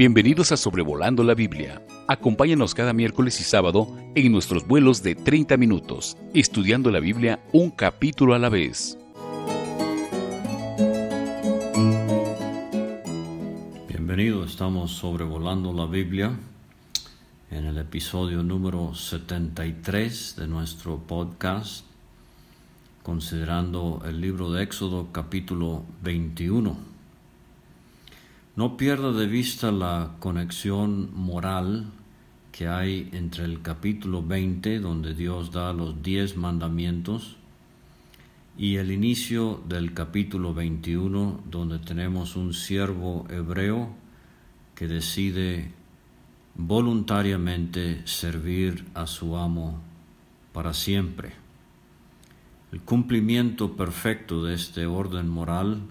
Bienvenidos a Sobrevolando la Biblia. Acompáñanos cada miércoles y sábado en nuestros vuelos de 30 minutos, estudiando la Biblia un capítulo a la vez. Bienvenidos, estamos sobrevolando la Biblia en el episodio número 73 de nuestro podcast, considerando el libro de Éxodo capítulo 21. No pierda de vista la conexión moral que hay entre el capítulo 20, donde Dios da los diez mandamientos, y el inicio del capítulo 21, donde tenemos un siervo hebreo que decide voluntariamente servir a su amo para siempre. El cumplimiento perfecto de este orden moral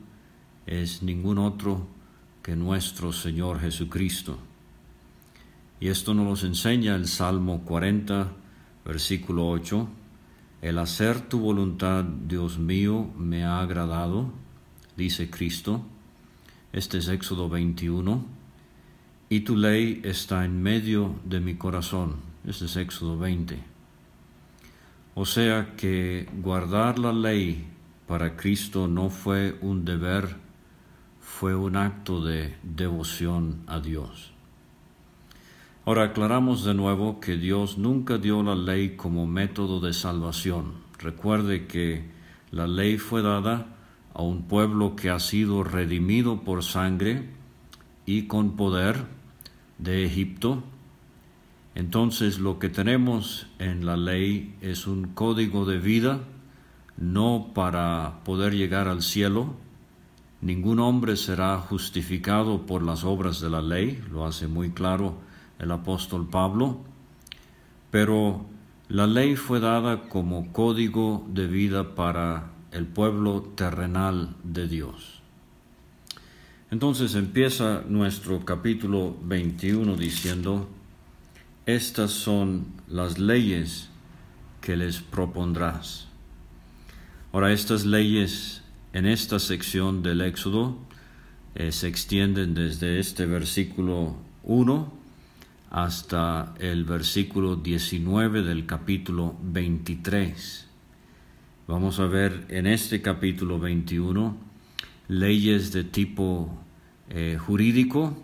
es ningún otro nuestro Señor Jesucristo. Y esto nos enseña el Salmo 40, versículo 8. El hacer tu voluntad, Dios mío, me ha agradado, dice Cristo. Este es Éxodo 21. Y tu ley está en medio de mi corazón. Este es Éxodo 20. O sea que guardar la ley para Cristo no fue un deber fue un acto de devoción a Dios. Ahora aclaramos de nuevo que Dios nunca dio la ley como método de salvación. Recuerde que la ley fue dada a un pueblo que ha sido redimido por sangre y con poder de Egipto. Entonces lo que tenemos en la ley es un código de vida, no para poder llegar al cielo, Ningún hombre será justificado por las obras de la ley, lo hace muy claro el apóstol Pablo, pero la ley fue dada como código de vida para el pueblo terrenal de Dios. Entonces empieza nuestro capítulo 21 diciendo, estas son las leyes que les propondrás. Ahora, estas leyes en esta sección del Éxodo eh, se extienden desde este versículo 1 hasta el versículo 19 del capítulo 23. Vamos a ver en este capítulo 21 leyes de tipo eh, jurídico,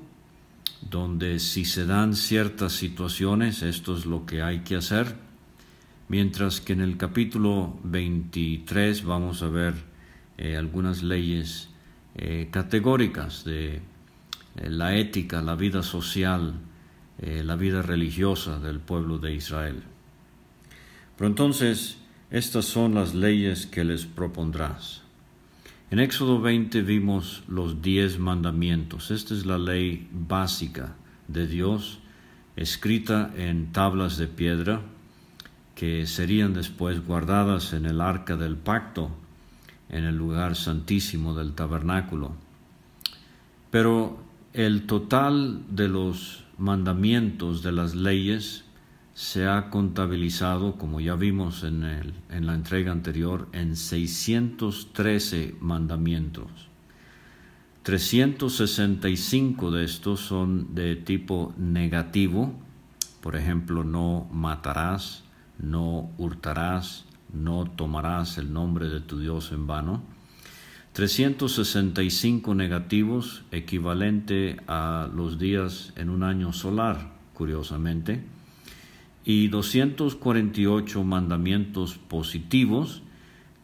donde si se dan ciertas situaciones, esto es lo que hay que hacer, mientras que en el capítulo 23 vamos a ver eh, algunas leyes eh, categóricas de eh, la ética, la vida social, la vida religiosa del pueblo de Israel. Pero entonces, estas son las leyes que les propondrás. En Éxodo 20 vimos los diez mandamientos. Esta es la ley básica de Dios, escrita en tablas de piedra, que serían después guardadas en el arca del pacto en el lugar santísimo del tabernáculo. Pero el total de los mandamientos de las leyes se ha contabilizado, como ya vimos en, el, en la entrega anterior, en 613 mandamientos. 365 de estos son de tipo negativo, por ejemplo, no matarás, no hurtarás, no tomarás el nombre de tu Dios en vano. 365 negativos, equivalente a los días en un año solar, curiosamente, y 248 mandamientos positivos,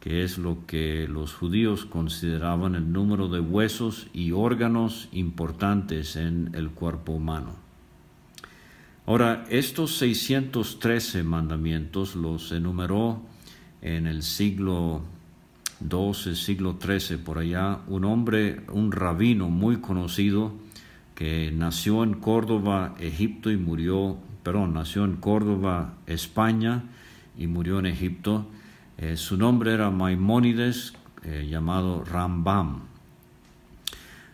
que es lo que los judíos consideraban el número de huesos y órganos importantes en el cuerpo humano. Ahora, estos 613 mandamientos los enumeró en el siglo XII, siglo XIII, por allá, un hombre, un rabino muy conocido que nació en Córdoba, Egipto y murió, perdón, nació en Córdoba, España y murió en Egipto. Eh, su nombre era Maimónides, eh, llamado Rambam.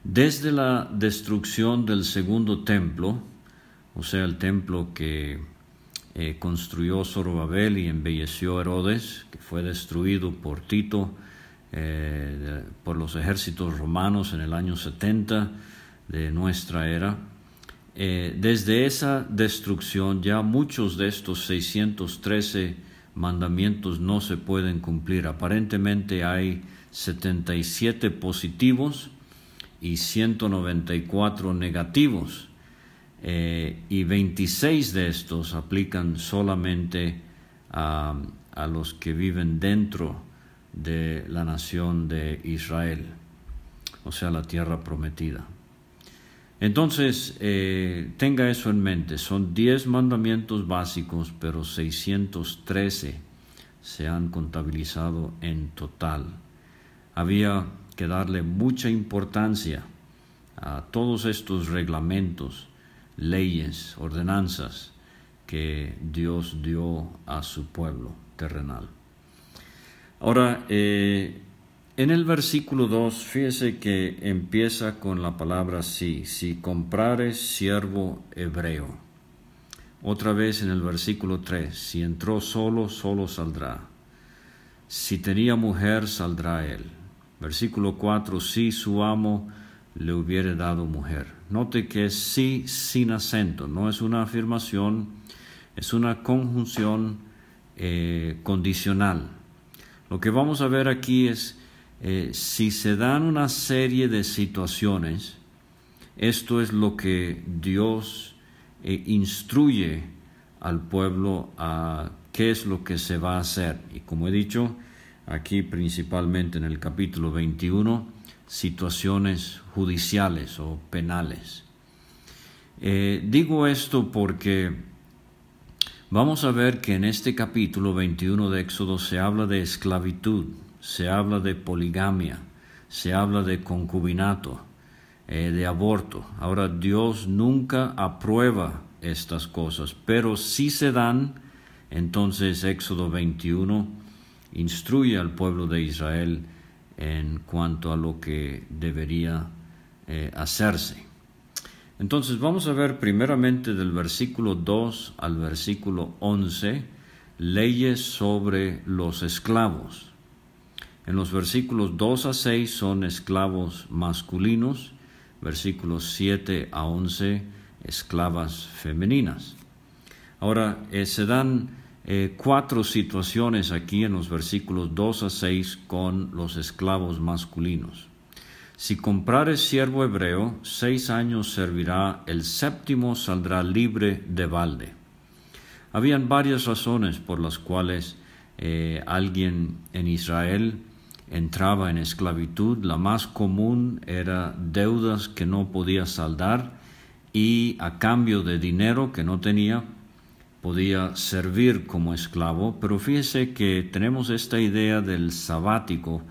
Desde la destrucción del segundo templo, o sea, el templo que eh, construyó Zorobabel y embelleció Herodes, que fue destruido por Tito, eh, por los ejércitos romanos en el año 70 de nuestra era. eh, desde esa destrucción ya muchos de estos 613 mandamientos no se pueden cumplir. Aparentemente hay 77 positivos y 194 negativos. Eh, y 26 de estos aplican solamente a, a los que viven dentro de la nación de Israel, o sea, la tierra prometida. Entonces, eh, tenga eso en mente, son 10 mandamientos básicos, pero 613 se han contabilizado en total. Había que darle mucha importancia a todos estos reglamentos, leyes, ordenanzas que Dios dio a su pueblo terrenal. Ahora, eh, en el versículo 2, fíjese que empieza con la palabra sí, si comprares siervo hebreo. Otra vez en el versículo 3, si entró solo, solo saldrá. Si tenía mujer, saldrá él. Versículo 4, si su amo le hubiere dado mujer. Note que es sí sin acento, no es una afirmación, es una conjunción eh, condicional. Lo que vamos a ver aquí es eh, si se dan una serie de situaciones, esto es lo que Dios eh, instruye al pueblo a qué es lo que se va a hacer. Y como he dicho, aquí principalmente en el capítulo 21, situaciones judiciales o penales. Eh, digo esto porque vamos a ver que en este capítulo 21 de Éxodo se habla de esclavitud se habla de poligamia, se habla de concubinato, eh, de aborto. Ahora Dios nunca aprueba estas cosas, pero si se dan, entonces Éxodo 21 instruye al pueblo de Israel en cuanto a lo que debería eh, hacerse. Entonces vamos a ver primeramente del versículo 2 al versículo 11 leyes sobre los esclavos. En los versículos 2 a 6 son esclavos masculinos, versículos 7 a 11 esclavas femeninas. Ahora, eh, se dan eh, cuatro situaciones aquí en los versículos 2 a 6 con los esclavos masculinos. Si comprares siervo hebreo, seis años servirá, el séptimo saldrá libre de balde. Habían varias razones por las cuales eh, alguien en Israel entraba en esclavitud, la más común era deudas que no podía saldar y a cambio de dinero que no tenía podía servir como esclavo, pero fíjese que tenemos esta idea del sabático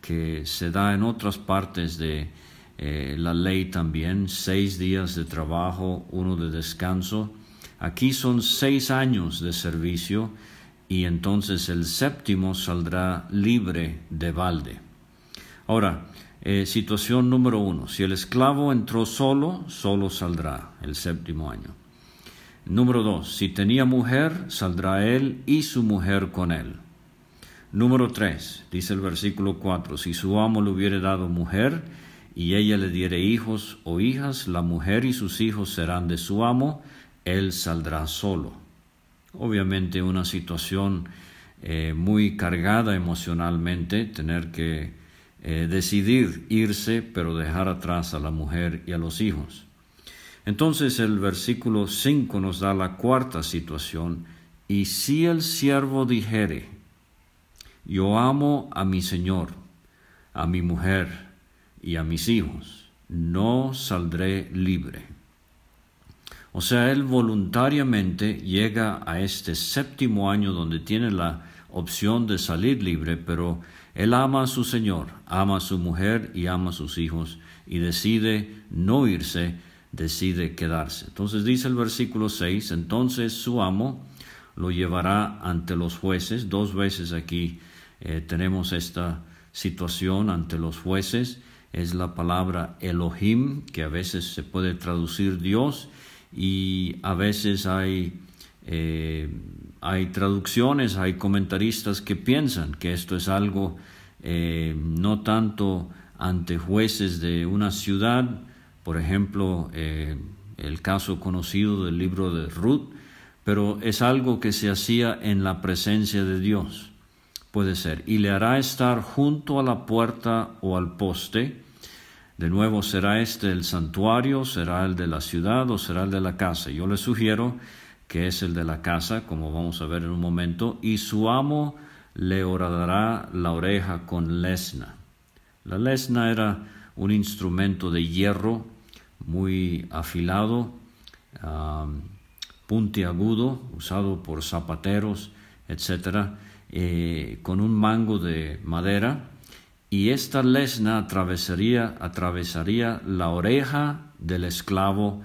que se da en otras partes de eh, la ley también, seis días de trabajo, uno de descanso. Aquí son seis años de servicio y entonces el séptimo saldrá libre de balde. Ahora, eh, situación número uno, si el esclavo entró solo, solo saldrá el séptimo año. Número dos, si tenía mujer, saldrá él y su mujer con él. Número tres, dice el versículo cuatro, si su amo le hubiere dado mujer y ella le diere hijos o hijas, la mujer y sus hijos serán de su amo, él saldrá solo obviamente una situación eh, muy cargada emocionalmente, tener que eh, decidir irse, pero dejar atrás a la mujer y a los hijos. Entonces el versículo 5 nos da la cuarta situación, y si el siervo dijere, yo amo a mi Señor, a mi mujer y a mis hijos, no saldré libre. O sea, él voluntariamente llega a este séptimo año donde tiene la opción de salir libre, pero él ama a su Señor, ama a su mujer y ama a sus hijos y decide no irse, decide quedarse. Entonces dice el versículo 6, entonces su amo lo llevará ante los jueces. Dos veces aquí eh, tenemos esta situación ante los jueces. Es la palabra Elohim, que a veces se puede traducir Dios, y a veces hay, eh, hay traducciones, hay comentaristas que piensan que esto es algo eh, no tanto ante jueces de una ciudad, por ejemplo, eh, el caso conocido del libro de Ruth, pero es algo que se hacía en la presencia de Dios. Puede ser. Y le hará estar junto a la puerta o al poste. De nuevo, ¿será este el santuario? ¿Será el de la ciudad o será el de la casa? Yo le sugiero que es el de la casa, como vamos a ver en un momento, y su amo le horadará la oreja con lesna. La lesna era un instrumento de hierro muy afilado, puntiagudo, usado por zapateros, etc., eh, con un mango de madera, y esta lesna atravesaría, atravesaría la oreja del esclavo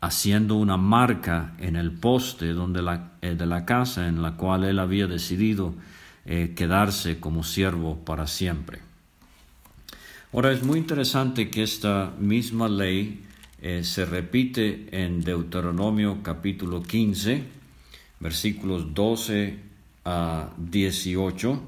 haciendo una marca en el poste donde la, eh, de la casa en la cual él había decidido eh, quedarse como siervo para siempre. Ahora es muy interesante que esta misma ley eh, se repite en Deuteronomio capítulo 15, versículos 12 a 18.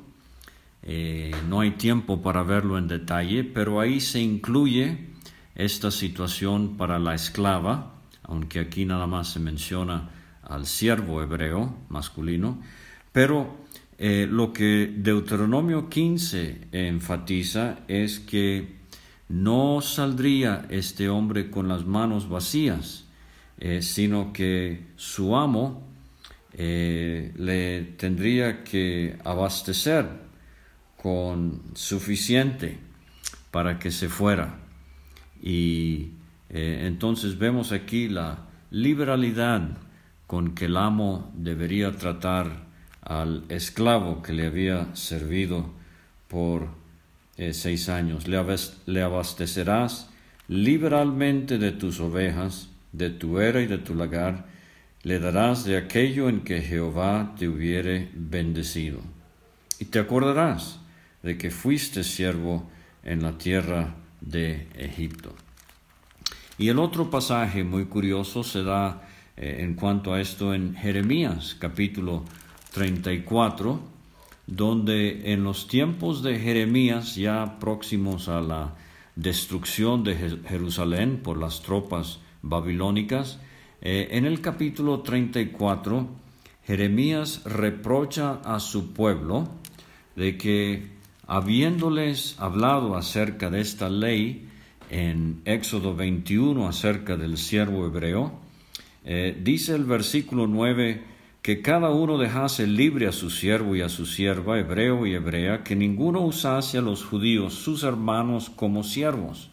Eh, no hay tiempo para verlo en detalle, pero ahí se incluye esta situación para la esclava, aunque aquí nada más se menciona al siervo hebreo masculino, pero eh, lo que Deuteronomio 15 enfatiza es que no saldría este hombre con las manos vacías, eh, sino que su amo eh, le tendría que abastecer con suficiente para que se fuera. Y entonces vemos aquí la liberalidad con que el amo debería tratar al esclavo que le había servido por eh, seis años. Le, abastecerás liberalmente de tus ovejas, de tu era y de tu lagar, le darás de aquello en que Jehová te hubiere bendecido. Y te acordarás de que fuiste siervo en la tierra de Egipto. Y el otro pasaje muy curioso se da eh, en cuanto a esto en Jeremías capítulo 34, donde en los tiempos de Jeremías, ya próximos a la destrucción de Jerusalén por las tropas babilónicas, eh, en el capítulo 34, Jeremías reprocha a su pueblo de que habiéndoles hablado acerca de esta ley en Éxodo 21 acerca del siervo hebreo, eh, dice el versículo 9, que cada uno dejase libre a su siervo y a su sierva, hebreo y hebrea, que ninguno usase a los judíos, sus hermanos, como siervos.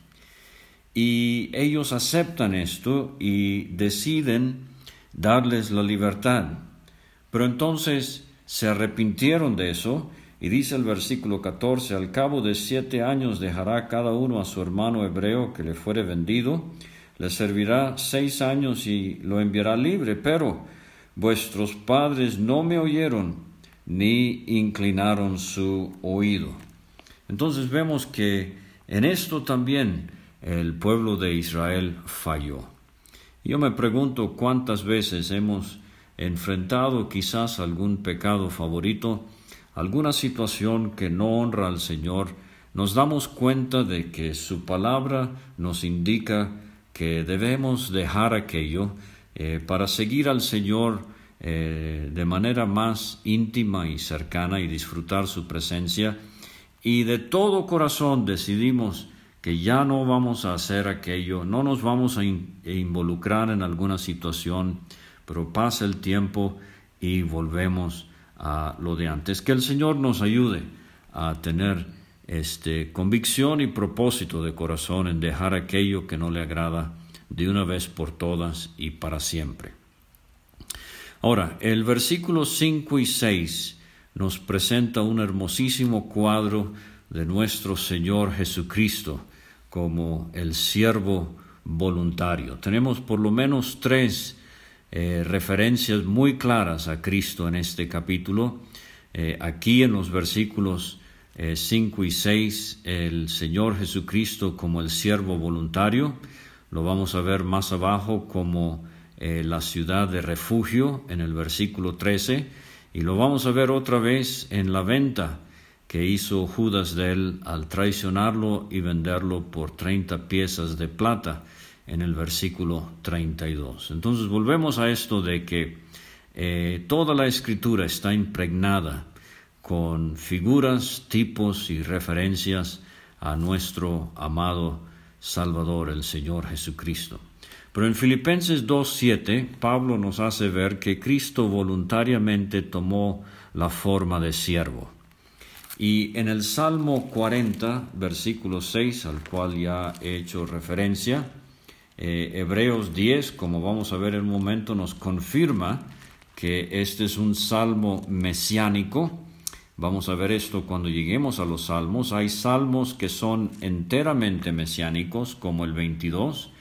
Y ellos aceptan esto y deciden darles la libertad. Pero entonces se arrepintieron de eso, y dice el versículo 14, al cabo de siete años dejará cada uno a su hermano hebreo que le fuere vendido, le servirá seis años y lo enviará libre, pero vuestros padres no me oyeron ni inclinaron su oído. Entonces vemos que en esto también el pueblo de Israel falló. Yo me pregunto cuántas veces hemos enfrentado quizás algún pecado favorito, alguna situación que no honra al Señor, nos damos cuenta de que su palabra nos indica que debemos dejar aquello eh, para seguir al Señor eh, de manera más íntima y cercana y disfrutar su presencia. Y de todo corazón decidimos que ya no vamos a hacer aquello, no nos vamos a involucrar en alguna situación, pero pasa el tiempo y volvemos a lo de antes. Que el Señor nos ayude a tener este, convicción y propósito de corazón en dejar aquello que no le agrada de una vez por todas y para siempre. Ahora, el versículo 5 y 6 nos presenta un hermosísimo cuadro de nuestro Señor Jesucristo como el siervo voluntario. Tenemos por lo menos tres eh, referencias muy claras a Cristo en este capítulo. Eh, aquí en los versículos 5 eh, y 6, el Señor Jesucristo como el siervo voluntario. Lo vamos a ver más abajo como eh, la ciudad de refugio en el versículo 13 y lo vamos a ver otra vez en la venta que hizo Judas de él al traicionarlo y venderlo por 30 piezas de plata en el versículo 32. Entonces volvemos a esto de que eh, toda la escritura está impregnada con figuras, tipos y referencias a nuestro amado Salvador, el Señor Jesucristo. Pero en Filipenses 2.7, Pablo nos hace ver que Cristo voluntariamente tomó la forma de siervo. Y en el Salmo 40, versículo 6, al cual ya he hecho referencia, eh, Hebreos 10, como vamos a ver en un momento, nos confirma que este es un salmo mesiánico. Vamos a ver esto cuando lleguemos a los salmos. Hay salmos que son enteramente mesiánicos, como el 22,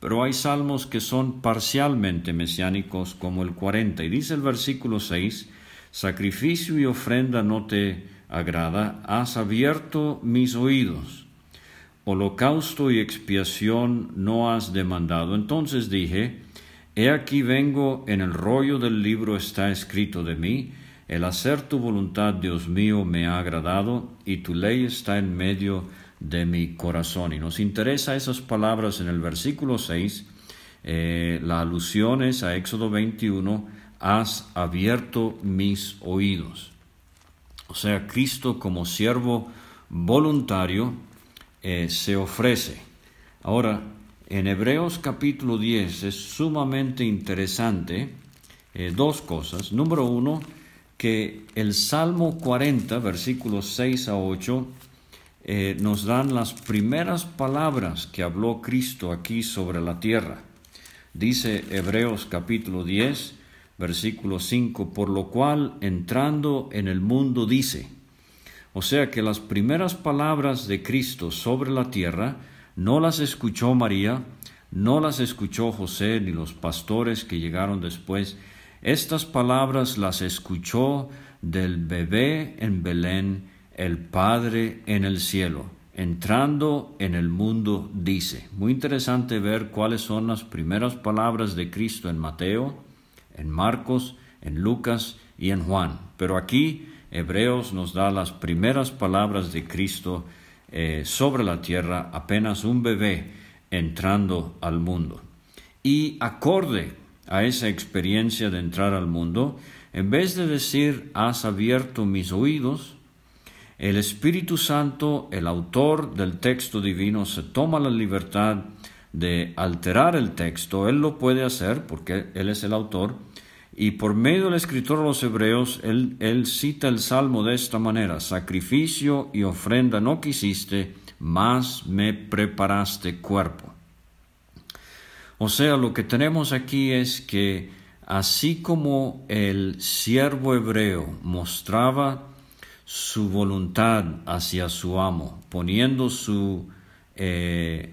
pero hay salmos que son parcialmente mesiánicos, como el 40. Y dice el versículo 6, sacrificio y ofrenda no te agrada, has abierto mis oídos. Holocausto y expiación no has demandado. Entonces dije, He aquí vengo, en el rollo del libro está escrito de mí, el hacer tu voluntad, Dios mío, me ha agradado, y tu ley está en medio de mi corazón. Y nos interesa esas palabras en el versículo 6, eh, la alusión es a Éxodo 21, has abierto mis oídos. O sea, Cristo como siervo voluntario eh, se ofrece. Ahora, en Hebreos capítulo 10 es sumamente interesante eh, dos cosas. Número uno, que el Salmo 40, versículos 6 a 8, eh, nos dan las primeras palabras que habló Cristo aquí sobre la tierra. Dice Hebreos capítulo 10, versículo 5, por lo cual entrando en el mundo dice, o sea que las primeras palabras de Cristo sobre la tierra no las escuchó María, no las escuchó José ni los pastores que llegaron después. Estas palabras las escuchó del bebé en Belén, el Padre en el cielo. Entrando en el mundo dice. Muy interesante ver cuáles son las primeras palabras de Cristo en Mateo, en Marcos, en Lucas y en Juan. Pero aquí Hebreos nos da las primeras palabras de Cristo eh, sobre la tierra, apenas un bebé entrando al mundo. Y acorde a esa experiencia de entrar al mundo, en vez de decir, has abierto mis oídos, el Espíritu Santo, el autor del texto divino, se toma la libertad de alterar el texto. Él lo puede hacer porque Él es el autor, y por medio del escritor de los Hebreos, él, cita el Salmo de esta manera, sacrificio y ofrenda no quisiste, mas me preparaste cuerpo. O sea, lo que tenemos aquí es que así como el siervo hebreo mostraba su voluntad hacia su amo, poniendo su eh,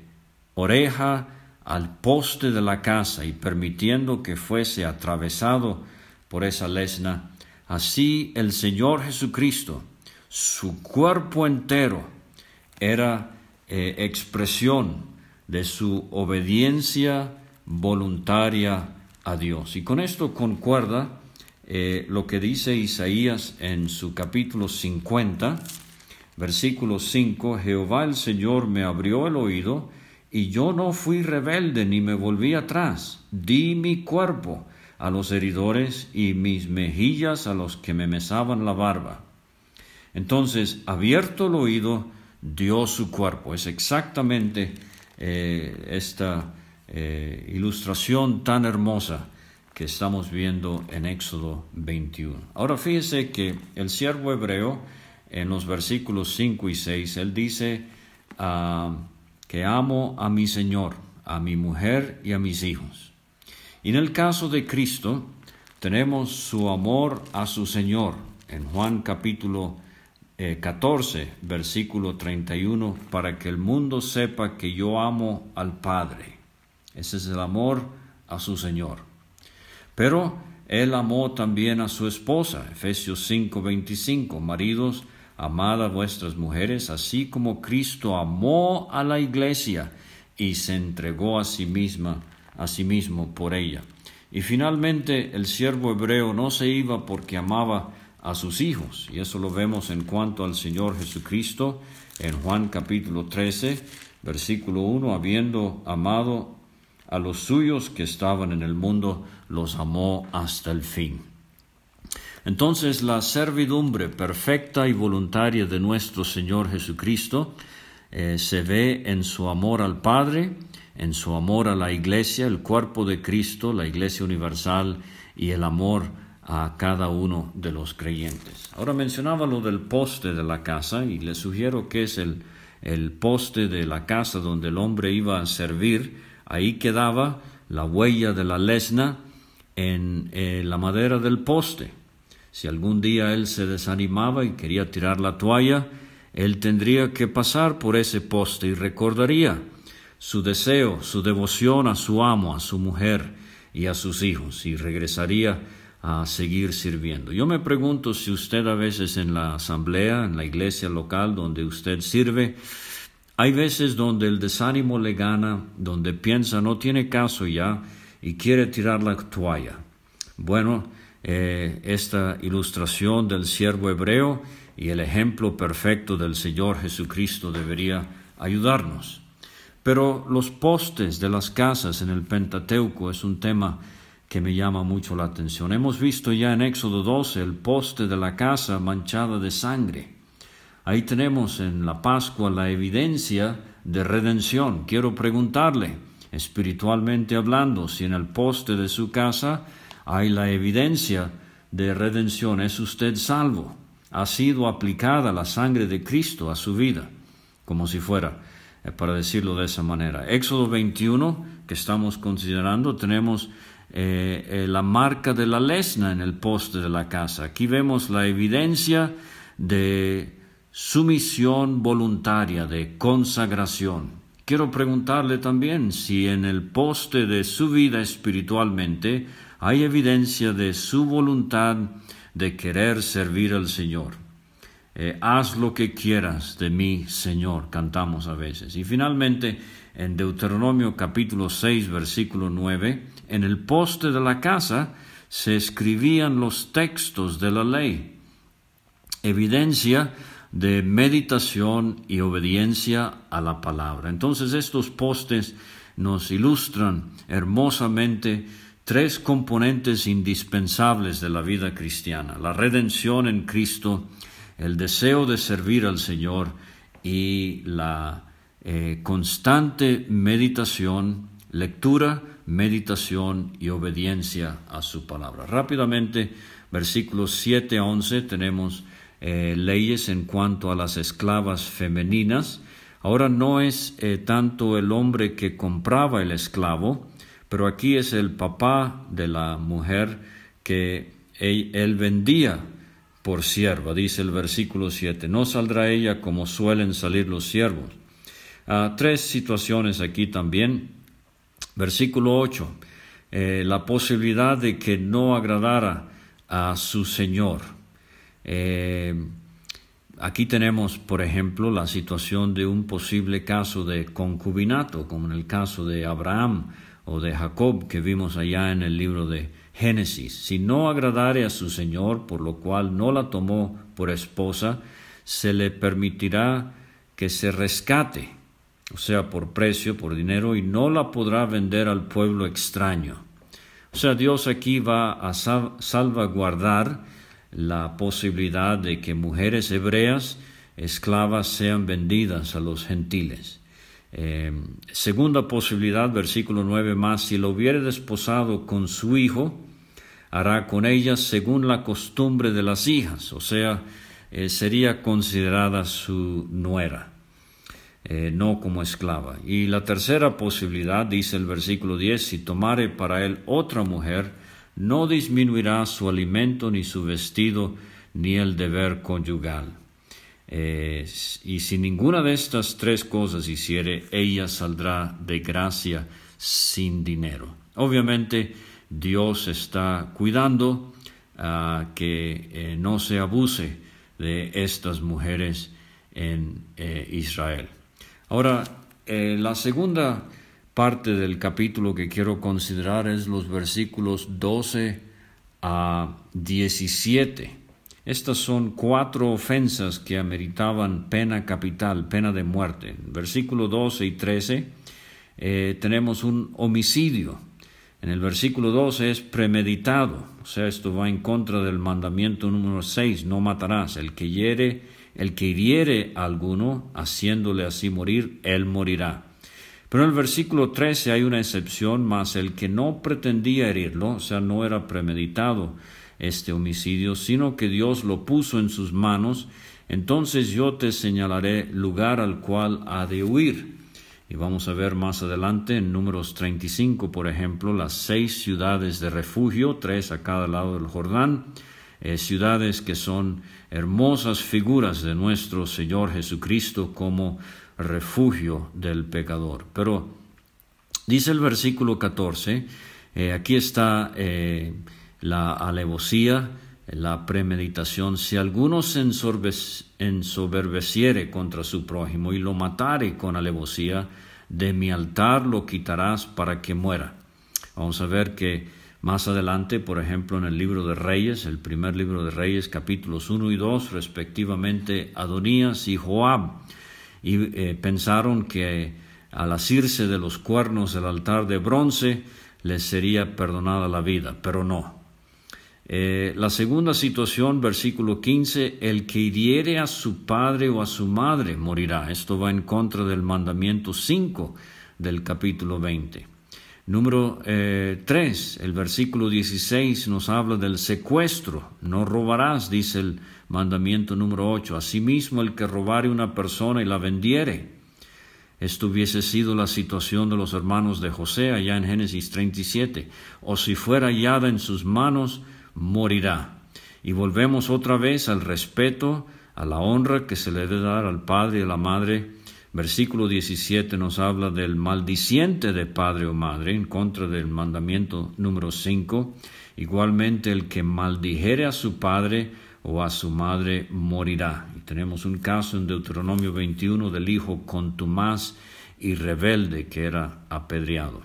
oreja al poste de la casa y permitiendo que fuese atravesado por esa lesna, así el Señor Jesucristo, su cuerpo entero, era eh, expresión de su obediencia voluntaria a Dios. Y con esto concuerda eh, lo que dice Isaías en su capítulo 50, versículo 5, Jehová el Señor me abrió el oído, y yo no fui rebelde ni me volví atrás. Di mi cuerpo a los heridores y mis mejillas a los que me mesaban la barba. Entonces, abierto el oído, dio su cuerpo. Es exactamente eh, esta eh, ilustración tan hermosa que estamos viendo en Éxodo 21. Ahora fíjese que el siervo hebreo, en los versículos 5 y 6, él dice, uh, que amo a mi Señor, a mi mujer y a mis hijos. Y en el caso de Cristo, tenemos su amor a su Señor. En Juan capítulo 14, eh, versículo 31, para que el mundo sepa que yo amo al Padre. Ese es el amor a su Señor. Pero él amó también a su esposa, Efesios 5, 25, maridos, Amad a vuestras mujeres, así como Cristo amó a la iglesia y se entregó a sí misma, a sí mismo por ella. Y finalmente el siervo hebreo no se iba porque amaba a sus hijos, y eso lo vemos en cuanto al Señor Jesucristo en Juan capítulo 13, versículo 1, habiendo amado a los suyos que estaban en el mundo, los amó hasta el fin. Entonces la servidumbre perfecta y voluntaria de nuestro Señor Jesucristo eh, se ve en su amor al Padre, en su amor a la Iglesia, el cuerpo de Cristo, la Iglesia universal y el amor a cada uno de los creyentes. Ahora mencionaba lo del poste de la casa y le sugiero que es el, el poste de la casa donde el hombre iba a servir. Ahí quedaba la huella de la lesna en eh, la madera del poste. Si algún día él se desanimaba y quería tirar la toalla, él tendría que pasar por ese poste y recordaría su deseo, su devoción a su amo, a su mujer y a sus hijos, y regresaría a seguir sirviendo. Yo me pregunto si usted a veces en la asamblea, en la iglesia local donde usted sirve, hay veces donde el desánimo le gana, donde piensa no tiene caso ya y quiere tirar la toalla. Bueno, eh, esta ilustración del siervo hebreo y el ejemplo perfecto del Señor Jesucristo debería ayudarnos. Pero los postes de las casas en el Pentateuco es un tema que me llama mucho la atención. Hemos visto ya en Éxodo 12 el poste de la casa manchada de sangre. Ahí tenemos en la Pascua la evidencia de redención. Quiero preguntarle, espiritualmente hablando, si en el poste de su casa hay la evidencia de redención. ¿Es usted salvo? ¿Ha sido aplicada la sangre de Cristo a su vida? Como si fuera, eh, para decirlo de esa manera. Éxodo 21, que estamos considerando, tenemos eh, eh, la marca de la lesna en el poste de la casa. Aquí vemos la evidencia de sumisión voluntaria, de consagración. Quiero preguntarle también si en el poste de su vida espiritualmente hay evidencia de su voluntad de querer servir al Señor. Eh, haz lo que quieras de mí, Señor, cantamos a veces. Y finalmente, en Deuteronomio capítulo 6, versículo 9, en el poste de la casa se escribían los textos de la ley, evidencia de meditación y obediencia a la palabra. Entonces estos postes nos ilustran hermosamente tres componentes indispensables de la vida cristiana, la redención en Cristo, el deseo de servir al Señor y la eh, constante meditación, lectura, meditación y obediencia a su palabra. Rápidamente, versículos 7 a 11, tenemos eh, leyes en cuanto a las esclavas femeninas. Ahora no es eh, tanto el hombre que compraba el esclavo, pero aquí es el papá de la mujer que él vendía por sierva, dice el versículo 7. No saldrá ella como suelen salir los siervos Ah, tres situaciones aquí también. Versículo 8. Eh, la posibilidad de que no agradara a su Señor. Eh, aquí tenemos, por ejemplo, la situación de un posible caso de concubinato, como en el caso de Abraham o de Jacob que vimos allá en el libro de Génesis. Si no agradare a su Señor, por lo cual no la tomó por esposa, se le permitirá que se rescate o sea, por precio, por dinero, y no la podrá vender al pueblo extraño. O sea, Dios aquí va a salvaguardar la posibilidad de que mujeres hebreas esclavas sean vendidas a los gentiles. Eh, segunda posibilidad, versículo 9 más, si lo hubiere desposado con su hijo, hará con ella según la costumbre de las hijas, o sea, eh, sería considerada su nuera. Eh, no como esclava. Y la tercera posibilidad, dice el versículo 10, si tomare para él otra mujer, no disminuirá su alimento ni su vestido ni el deber conyugal. Eh, y si ninguna de estas tres cosas hiciere, ella saldrá de gracia sin dinero. Obviamente Dios está cuidando a que eh, no se abuse de estas mujeres en Israel. Ahora, eh, la segunda parte del capítulo que quiero considerar es los versículos 12 a 17. Estas son cuatro ofensas que ameritaban pena capital, pena de muerte. Versículo 12 y 13 eh, tenemos un homicidio. En el versículo 12 es premeditado, o sea, esto va en contra del mandamiento número 6, no matarás. El que hiere, el que hiriere a alguno, haciéndole así morir, él morirá. Pero en el versículo 13 hay una excepción, más el que no pretendía herirlo, o sea, no era premeditado este homicidio, sino que Dios lo puso en sus manos, entonces yo te señalaré lugar al cual ha de huir. Y vamos a ver más adelante en números 35, por ejemplo, las seis ciudades de refugio, tres a cada lado del Jordán, eh, ciudades que son hermosas figuras de nuestro Señor Jesucristo como refugio del pecador. Pero dice el versículo 14, eh, aquí está eh, la alevosía, la premeditación, si alguno se ensoberbeciere contra su prójimo y lo matare con alevosía, de mi altar lo quitarás para que muera. Vamos a ver que más adelante, por ejemplo, en el libro de Reyes, el primer libro de Reyes, capítulos 1 y 2, respectivamente, Adonías y Joab, y eh, pensaron que al asirse de los cuernos del altar de bronce les sería perdonada la vida, pero no. Eh, la segunda situación, versículo 15, el que hiriere a su padre o a su madre morirá. Esto va en contra del mandamiento 5 del capítulo 20. Número 3, eh, el versículo 16 nos habla del secuestro. No robarás, dice el mandamiento número 8. Asimismo, el que robare una persona y la vendiere. Esto hubiese sido la situación de los hermanos de José allá en Génesis 37. O si fuera hallada en sus manos, morirá. Y volvemos otra vez al respeto, a la honra que se le debe dar al padre y a la madre. Versículo 17 nos habla del maldiciente de padre o madre en contra del mandamiento número 5. Igualmente el que maldijere a su padre o a su madre morirá. Y tenemos un caso en Deuteronomio 21 del hijo contumaz y rebelde que era apedreado.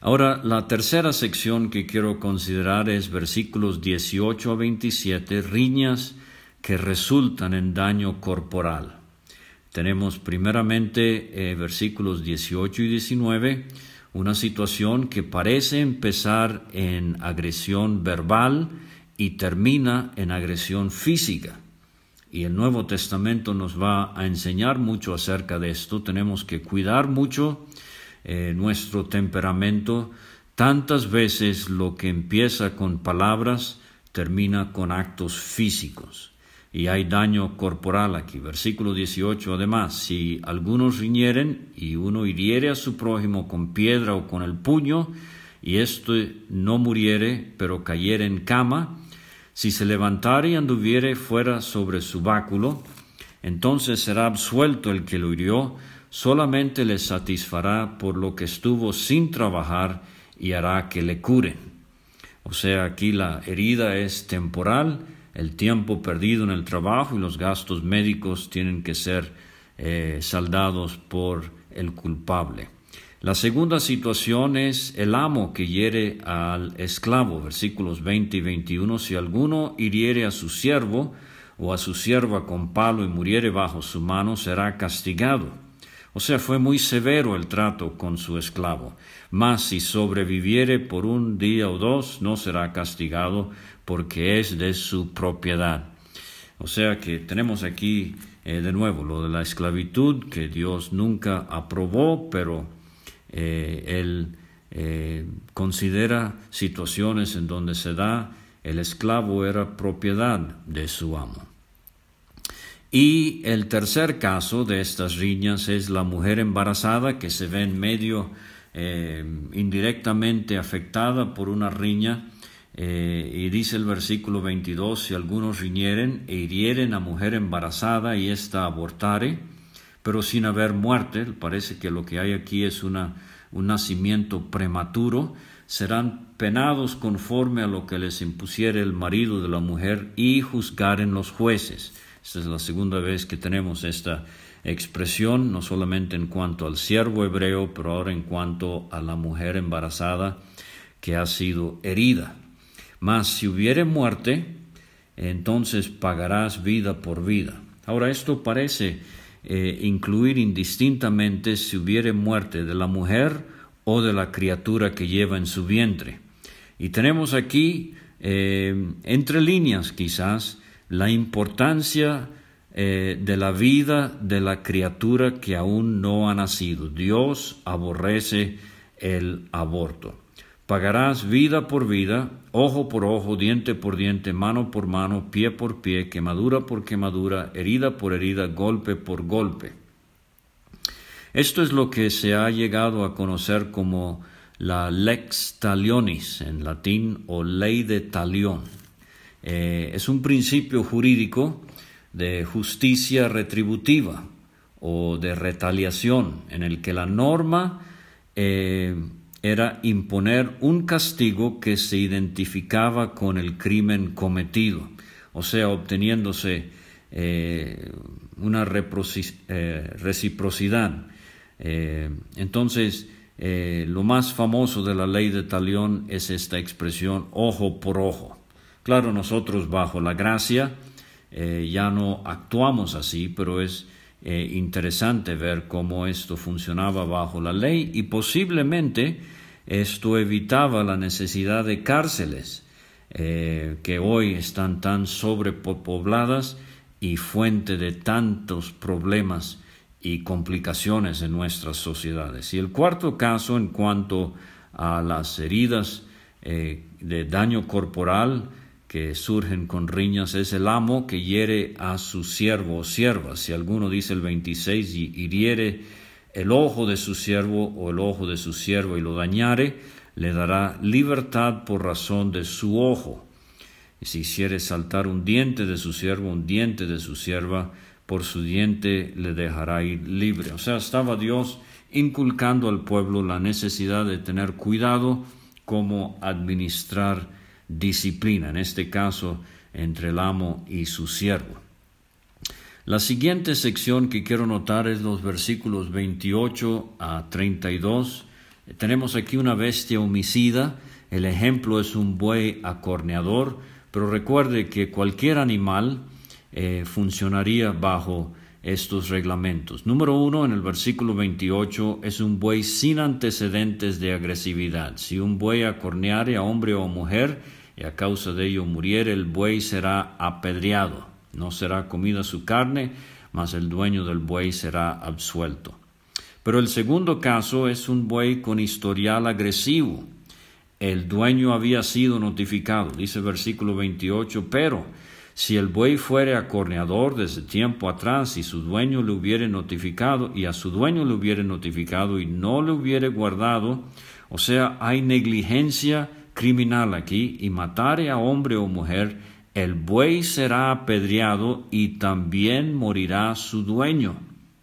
Ahora, la tercera sección que quiero considerar es versículos 18 a 27, riñas que resultan en daño corporal. Tenemos primeramente eh, versículos 18 y 19, una situación que parece empezar en agresión verbal y termina en agresión física. Y el Nuevo Testamento nos va a enseñar mucho acerca de esto. Tenemos que cuidar mucho eh, nuestro temperamento, tantas veces lo que empieza con palabras termina con actos físicos. Y hay daño corporal aquí. Versículo 18, además, si algunos riñeren y uno hiriere a su prójimo con piedra o con el puño, y esto no muriere, pero cayere en cama, si se levantare y anduviere fuera sobre su báculo, entonces será absuelto el que lo hirió, solamente le satisfará por lo que estuvo sin trabajar y hará que le curen. O sea, aquí la herida es temporal, el tiempo perdido en el trabajo y los gastos médicos tienen que ser eh, saldados por el culpable. La segunda situación es el amo que hiere al esclavo, versículos 20 y 21. Si alguno hiriere a su siervo o a su sierva con palo y muriere bajo su mano, será castigado o sea, fue muy severo el trato con su esclavo. Mas si sobreviviere por un día o dos, no será castigado porque es de su propiedad. O sea que tenemos aquí eh, de nuevo lo de la esclavitud que Dios nunca aprobó, pero eh, Él eh, considera situaciones en donde se da el esclavo era propiedad de su amo. Y el tercer caso de estas riñas es la mujer embarazada que se ve en medio eh, indirectamente afectada por una riña. Eh, y dice el versículo 22, si algunos riñeren e hirieren a mujer embarazada y ésta abortare, pero sin haber muerte, parece que lo que hay aquí es una, un nacimiento prematuro, serán penados conforme a lo que les impusiere el marido de la mujer y juzgaren los jueces. Esta es la segunda vez que tenemos esta expresión, no solamente en cuanto al siervo hebreo, pero ahora en cuanto a la mujer embarazada que ha sido herida. Mas si hubiere muerte, entonces pagarás vida por vida. Ahora esto parece eh, incluir indistintamente si hubiere muerte de la mujer o de la criatura que lleva en su vientre. Y tenemos aquí, eh, entre líneas quizás, la importancia eh, de la vida de la criatura que aún no ha nacido. Dios aborrece el aborto. Pagarás vida por vida, ojo por ojo, diente por diente, mano por mano, pie por pie, quemadura por quemadura, herida por herida, golpe por golpe. Esto es lo que se ha llegado a conocer como la lex talionis en latín o ley de talión. Eh, es un principio jurídico de justicia retributiva o de retaliación en el que la norma eh, era imponer un castigo que se identificaba con el crimen cometido, o sea, obteniéndose eh, una reciprocidad. Entonces, lo más famoso de la ley de Talión es esta expresión ojo por ojo. Claro, nosotros bajo la gracia ya no actuamos así, pero es eh, interesante ver cómo esto funcionaba bajo la ley y posiblemente esto evitaba la necesidad de cárceles eh, que hoy están tan sobrepobladas y fuente de tantos problemas y complicaciones en nuestras sociedades. Y el cuarto caso en cuanto a las heridas eh, de daño corporal, que surgen con riñas es el amo que hiere a su siervo o sierva. Si alguno dice el 26 y hiriere el ojo de su siervo o el ojo de su siervo y lo dañare, le dará libertad por razón de su ojo. Y si hiciere saltar un diente de su siervo, un diente de su sierva, por su diente le dejará ir libre. O sea, estaba Dios inculcando al pueblo la necesidad de tener cuidado cómo administrar disciplina, en este caso entre el amo y su siervo. La siguiente sección que quiero notar es los versículos 28 a 32. Tenemos aquí una bestia homicida, el ejemplo es un buey acorneador, pero recuerde que cualquier animal eh, funcionaría bajo estos reglamentos. Número uno, en el versículo 28, es un buey sin antecedentes de agresividad. Si un buey acorneare a hombre o mujer, y a causa de ello muriere, el buey será apedreado, no será comida su carne, mas el dueño del buey será absuelto. Pero el segundo caso es un buey con historial agresivo. El dueño había sido notificado, dice versículo 28, pero si el buey fuere acorneador desde tiempo atrás y su dueño le hubiere notificado y a su dueño le hubiere notificado y no le hubiere guardado, o sea, hay negligencia criminal aquí y matare a hombre o mujer, el buey será apedreado y también morirá su dueño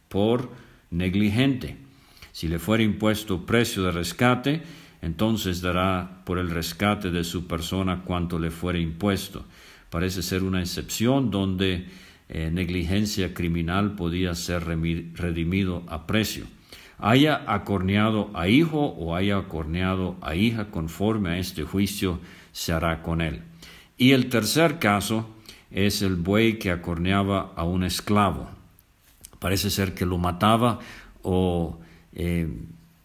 por negligente. Si le fuera impuesto precio de rescate, entonces dará por el rescate de su persona cuanto le fuere impuesto. Parece ser una excepción donde eh, negligencia criminal podía ser redimido a precio haya acorneado a hijo o haya acorneado a hija conforme a este juicio se hará con él. Y el tercer caso es el buey que acorneaba a un esclavo. Parece ser que lo mataba o eh,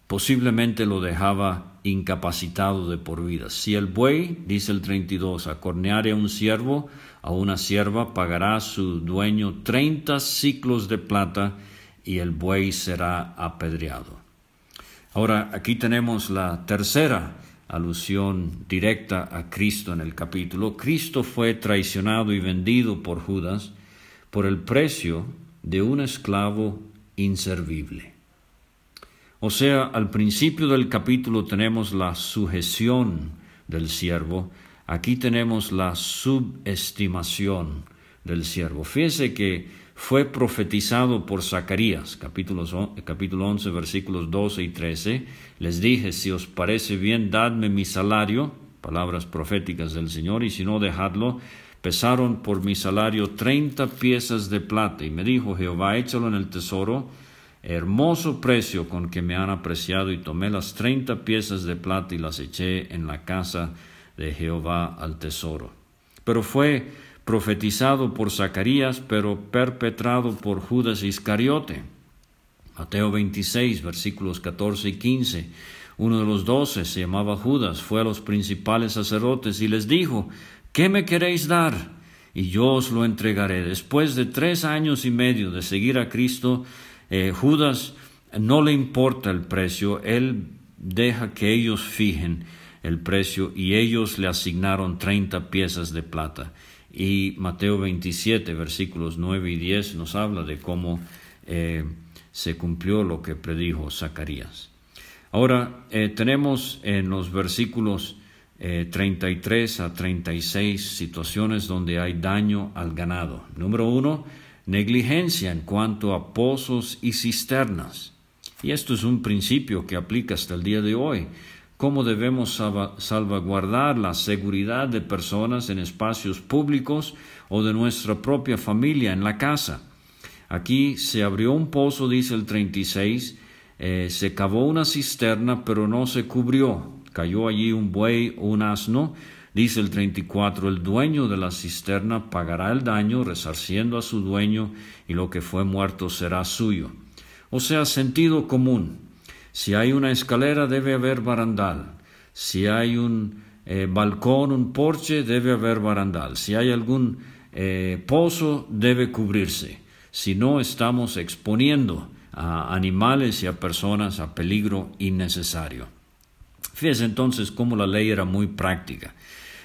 posiblemente lo dejaba incapacitado de por vida. Si el buey, dice el 32, acorneare a un siervo, a una sierva, pagará a su dueño treinta ciclos de plata y el buey será apedreado. Ahora, aquí tenemos la tercera alusión directa a Cristo en el capítulo. Cristo fue traicionado y vendido por Judas por el precio de un esclavo inservible. O sea, al principio del capítulo tenemos la sujeción del siervo, aquí tenemos la subestimación del siervo. Fíjese que fue profetizado por Zacarías, capítulo, capítulo 11, versículos 12 y 13. Les dije, si os parece bien, dadme mi salario, palabras proféticas del Señor, y si no, dejadlo. Pesaron por mi salario treinta piezas de plata, y me dijo Jehová, échalo en el tesoro, hermoso precio con que me han apreciado, y tomé las treinta piezas de plata y las eché en la casa de Jehová al tesoro. Pero fue profetizado por Zacarías, pero perpetrado por Judas Iscariote. Mateo 26, versículos 14 y 15. Uno de los doce se llamaba Judas, fue a los principales sacerdotes y les dijo, ¿qué me queréis dar? Y yo os lo entregaré. Después de tres años y medio de seguir a Cristo, eh, Judas no le importa el precio, él deja que ellos fijen el precio y ellos le asignaron treinta piezas de plata. Y Mateo 27, versículos 9 y 10 nos habla de cómo eh, se cumplió lo que predijo Zacarías. Ahora eh, tenemos en los versículos 33 eh, a 36 situaciones donde hay daño al ganado. Número uno, negligencia en cuanto a pozos y cisternas. Y esto es un principio que aplica hasta el día de hoy. Cómo debemos salvaguardar la seguridad de personas en espacios públicos o de nuestra propia familia en la casa. Aquí se abrió un pozo, dice el 36, eh, se cavó una cisterna, pero no se cubrió. Cayó allí un buey o un asno. Dice el 34, el dueño de la cisterna pagará el daño, resarciendo a su dueño, y lo que fue muerto será suyo. O sea, sentido común. Si hay una escalera, debe haber barandal. Si hay un eh, balcón, un porche, debe haber barandal. Si hay algún eh, pozo, debe cubrirse si no estamos exponiendo a animales y a personas a peligro innecesario. Fíjese entonces cómo la ley era muy práctica.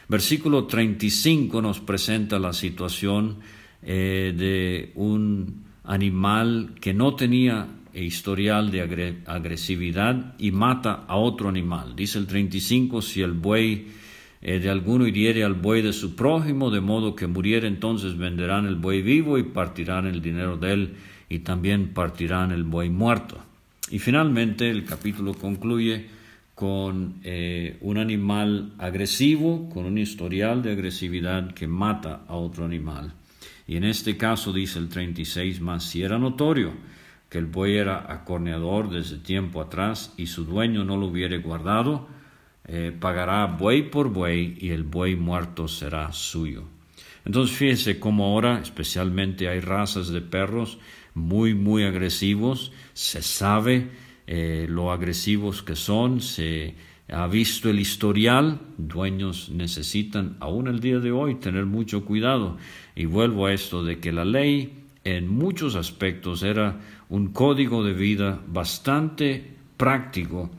Versículo 35 nos presenta la situación eh, de un animal que no tenía historial de agresividad y mata a otro animal. Dice el 35, si el buey eh, de alguno hiriere al buey de su prójimo, de modo que muriere, entonces venderán el buey vivo y partirán el dinero de él, y también partirán el buey muerto. Y finalmente el capítulo concluye con eh, un animal agresivo, con un historial de agresividad que mata a otro animal. Y en este caso dice el 36 más, si era notorio que el buey era acorneador desde tiempo atrás y su dueño no lo hubiere guardado, eh, pagará buey por buey y el buey muerto será suyo. Entonces fíjese cómo ahora especialmente hay razas de perros muy muy agresivos, se sabe eh, lo agresivos que son, se ha visto el historial, dueños necesitan aún el día de hoy tener mucho cuidado. Y vuelvo a esto de que la ley en muchos aspectos era un código de vida bastante práctico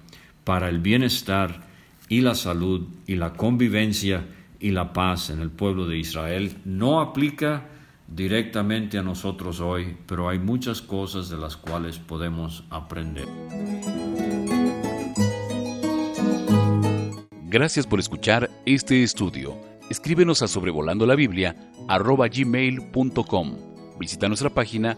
para el bienestar y la salud y la convivencia y la paz en el pueblo de Israel no aplica directamente a nosotros hoy, pero hay muchas cosas de las cuales podemos aprender. Gracias por escuchar este estudio. Escríbenos a sobrevolando la Biblia arroba gmail.com. Visita nuestra página